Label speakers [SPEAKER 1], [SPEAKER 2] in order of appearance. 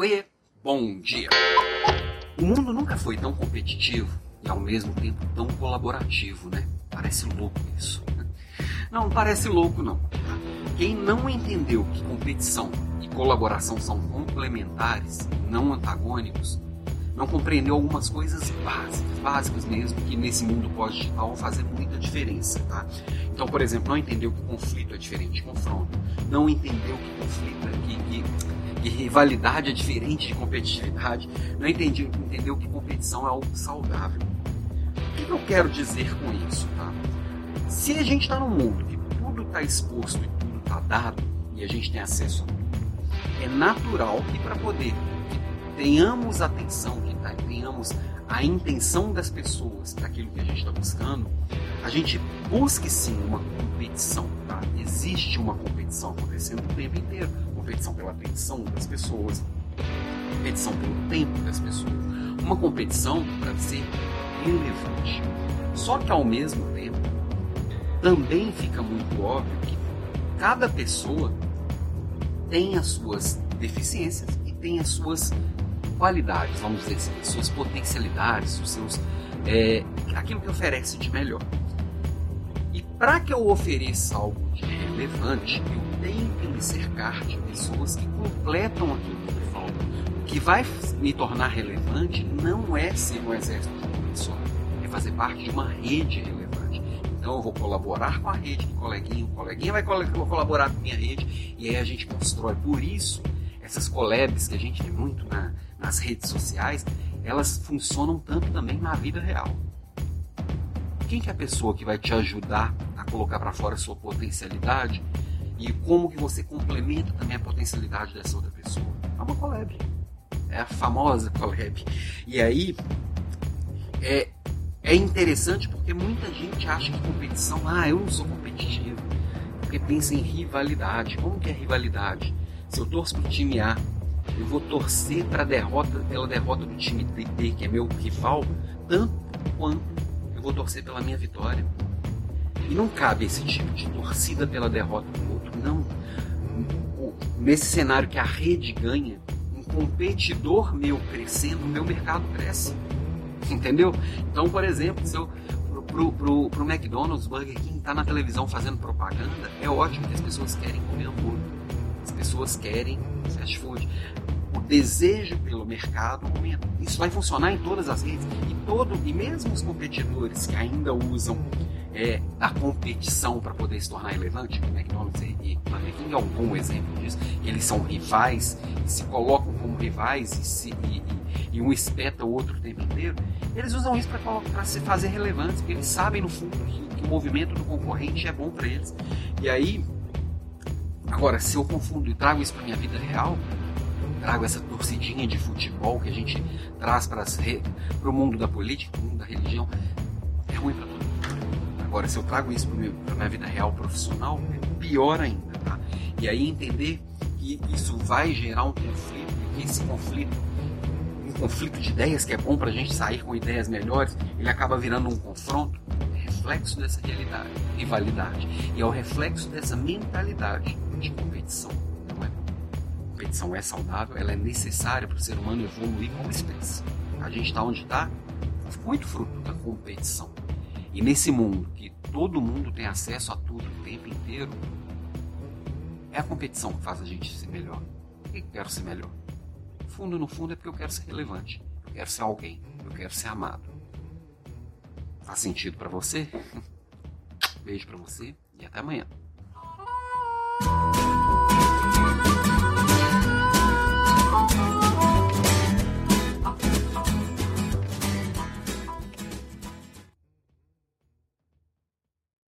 [SPEAKER 1] Oiê, bom dia. O mundo nunca foi tão competitivo e ao mesmo tempo tão colaborativo, né? Parece louco isso. Não, parece louco não. Quem não entendeu que competição e colaboração são complementares, não antagônicos, não compreendeu algumas coisas básicas, básicas mesmo, que nesse mundo pós-digital vão fazer muita diferença, tá? Então, por exemplo, não entendeu que conflito é diferente de confronto, não entendeu que conflito é que, que, que rivalidade é diferente de competitividade, não entendeu, entendeu que competição é algo saudável. O que eu quero dizer com isso, tá? Se a gente está num mundo que tudo está exposto e tudo está dado, e a gente tem acesso a tudo, é natural que para poder tenhamos atenção, que tá, tenhamos a intenção das pessoas para aquilo que a gente está buscando, a gente busque sim uma competição. Tá? Existe uma competição acontecendo o tempo inteiro. Competição pela atenção das pessoas, competição pelo tempo das pessoas. Uma competição para ser relevante. Só que ao mesmo tempo, também fica muito óbvio que cada pessoa tem as suas deficiências e tem as suas qualidades, vamos dizer assim, suas potencialidades, os seus, é, aquilo que oferece de melhor. E para que eu ofereça algo de relevante, eu tenho que me cercar de pessoas que completam aquilo que me falta. O que vai me tornar relevante não é ser um exército de uma só, é fazer parte de uma rede relevante. Então eu vou colaborar com a rede do coleguinha, o coleguinha vai colaborar com a minha rede, e aí a gente constrói. Por isso, essas collabs que a gente vê muito na, nas redes sociais, elas funcionam tanto também na vida real. Quem que é a pessoa que vai te ajudar a colocar para fora a sua potencialidade e como que você complementa também a potencialidade dessa outra pessoa? É uma collab. É a famosa collab. E aí é, é interessante porque muita gente acha que competição, ah, eu não sou competitivo. Porque pensa em rivalidade. Como que é rivalidade? Se eu torço pro time A eu vou torcer para derrota, pela derrota do time B, que é meu rival, tanto quanto eu vou torcer pela minha vitória. E não cabe esse tipo de torcida pela derrota do outro, não. Nesse cenário que a rede ganha, um competidor meu crescendo, o meu mercado cresce. Entendeu? Então, por exemplo, se eu pro, pro, pro McDonald's, Burger King tá na televisão fazendo propaganda, é ótimo que as pessoas querem comer hambúrguer. As pessoas querem fast food desejo pelo mercado aumenta. Isso vai funcionar em todas as redes e todo e mesmo os competidores que ainda usam é, a competição para poder se tornar relevante, o McDonald's e Burger King é um bom exemplo disso. Eles são rivais, se colocam como rivais e, se, e, e um espeta o outro o tempo inteiro. Eles usam isso para se fazer relevantes, porque eles sabem no fundo que, que o movimento do concorrente é bom para eles. E aí, agora, se eu confundo e trago isso para minha vida real, trago essa torcidinha de futebol que a gente traz para o mundo da política, para o mundo da religião, é ruim para todo mundo. Agora, se eu trago isso para a minha vida real profissional, é pior ainda, tá? E aí entender que isso vai gerar um conflito, e esse conflito, um conflito de ideias que é bom para a gente sair com ideias melhores, ele acaba virando um confronto, é reflexo dessa realidade, rivalidade, e é o reflexo dessa mentalidade de competição competição é saudável, ela é necessária para o ser humano evoluir como espécie. A gente está onde está muito fruto da competição. E nesse mundo que todo mundo tem acesso a tudo o tempo inteiro, é a competição que faz a gente ser melhor. Por que eu quero ser melhor? Fundo no fundo é porque eu quero ser relevante, eu quero ser alguém, eu quero ser amado. Faz sentido para você? Beijo para você e até amanhã.